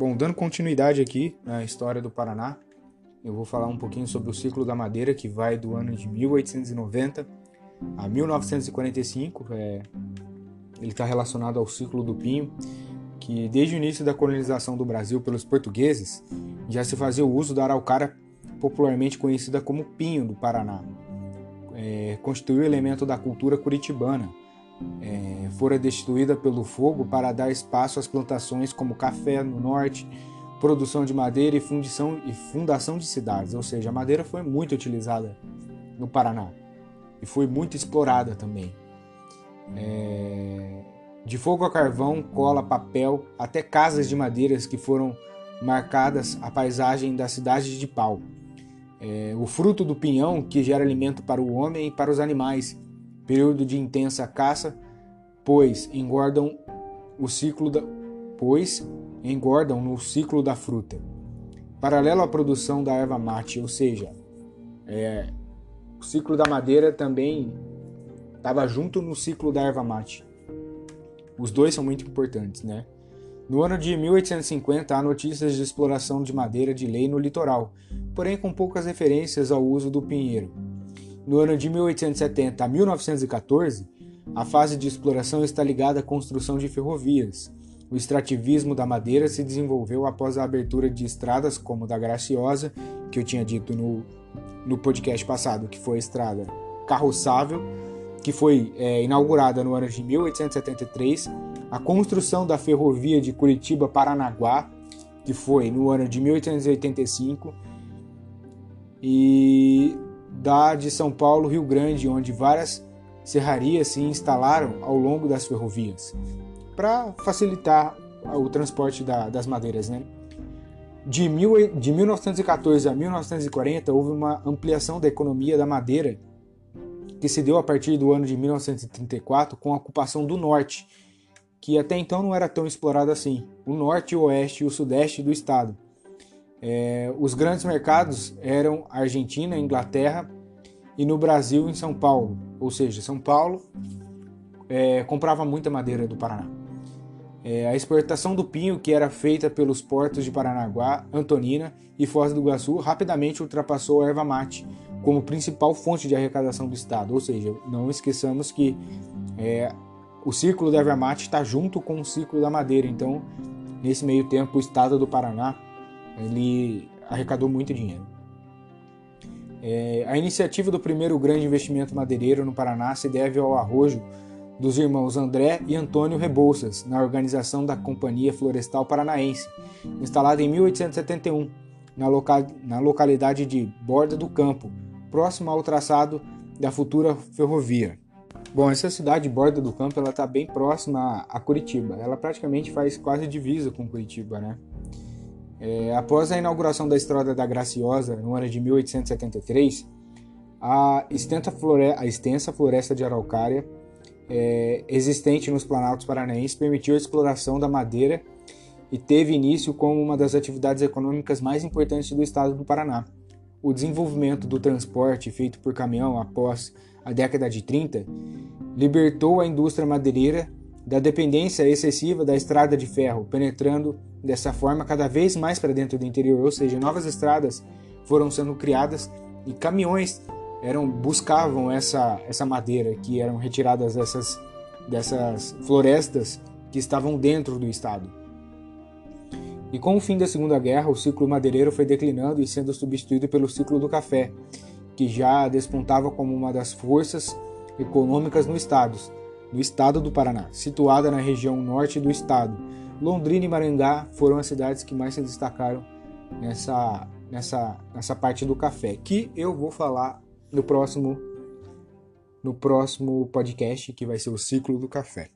Bom, dando continuidade aqui na história do Paraná, eu vou falar um pouquinho sobre o ciclo da madeira que vai do ano de 1890 a 1945. É, ele está relacionado ao ciclo do pinho, que desde o início da colonização do Brasil pelos portugueses já se fazia o uso da araucária, popularmente conhecida como pinho do Paraná. É, constituiu elemento da cultura curitibana. É, fora destituída pelo fogo para dar espaço às plantações como café no norte, produção de madeira e, fundição, e fundação de cidades, ou seja, a madeira foi muito utilizada no Paraná e foi muito explorada também. É... De fogo a carvão, cola, papel, até casas de madeiras que foram marcadas a paisagem da cidade de Pau. É... O fruto do pinhão que gera alimento para o homem e para os animais, período de intensa caça, pois engordam o ciclo da pois engordam no ciclo da fruta. Paralelo à produção da erva mate, ou seja, é, o ciclo da madeira também estava junto no ciclo da erva mate. Os dois são muito importantes, né? No ano de 1850 há notícias de exploração de madeira de lei no litoral, porém com poucas referências ao uso do pinheiro. No ano de 1870 a 1914, a fase de exploração está ligada à construção de ferrovias, o extrativismo da madeira se desenvolveu após a abertura de estradas como da Graciosa, que eu tinha dito no, no podcast passado, que foi a estrada carroçável, que foi é, inaugurada no ano de 1873, a construção da ferrovia de Curitiba-Paranaguá, que foi no ano de 1885, e da de São Paulo, Rio Grande, onde várias serrarias se instalaram ao longo das ferrovias para facilitar o transporte da, das madeiras. Né? De, mil, de 1914 a 1940 houve uma ampliação da economia da madeira que se deu a partir do ano de 1934 com a ocupação do norte, que até então não era tão explorado assim, o norte, o oeste e o sudeste do estado. É, os grandes mercados eram Argentina, Inglaterra e no Brasil em São Paulo, ou seja, São Paulo é, comprava muita madeira do Paraná. É, a exportação do pinho, que era feita pelos portos de Paranaguá, Antonina e Foz do Iguaçu, rapidamente ultrapassou a erva mate como principal fonte de arrecadação do Estado. Ou seja, não esqueçamos que é, o ciclo da erva mate está junto com o ciclo da madeira. Então, nesse meio tempo, o Estado do Paraná ele arrecadou muito dinheiro. É, a iniciativa do primeiro grande investimento madeireiro no Paraná se deve ao arrojo dos irmãos André e Antônio Rebouças, na organização da Companhia Florestal Paranaense, instalada em 1871, na, loca na localidade de Borda do Campo, próximo ao traçado da futura ferrovia. Bom, essa cidade Borda do Campo ela está bem próxima a Curitiba. Ela praticamente faz quase divisa com Curitiba, né? É, após a inauguração da Estrada da Graciosa no ano de 1873, a extensa, floresta, de araucária é, existente nos planaltos paranaenses permitiu a exploração da madeira e teve início como uma das atividades econômicas mais importantes do estado do Paraná. O desenvolvimento do transporte feito por caminhão após a década de 30 libertou a indústria madeireira da dependência excessiva da estrada de ferro, penetrando dessa forma cada vez mais para dentro do interior, ou seja, novas estradas foram sendo criadas e caminhões eram buscavam essa essa madeira que eram retiradas dessas dessas florestas que estavam dentro do estado. E com o fim da Segunda Guerra, o ciclo madeireiro foi declinando e sendo substituído pelo ciclo do café, que já despontava como uma das forças econômicas no estado, no estado do Paraná, situada na região norte do estado. Londrina e Maringá foram as cidades que mais se destacaram nessa nessa nessa parte do café, que eu vou falar no próximo no próximo podcast, que vai ser o ciclo do café.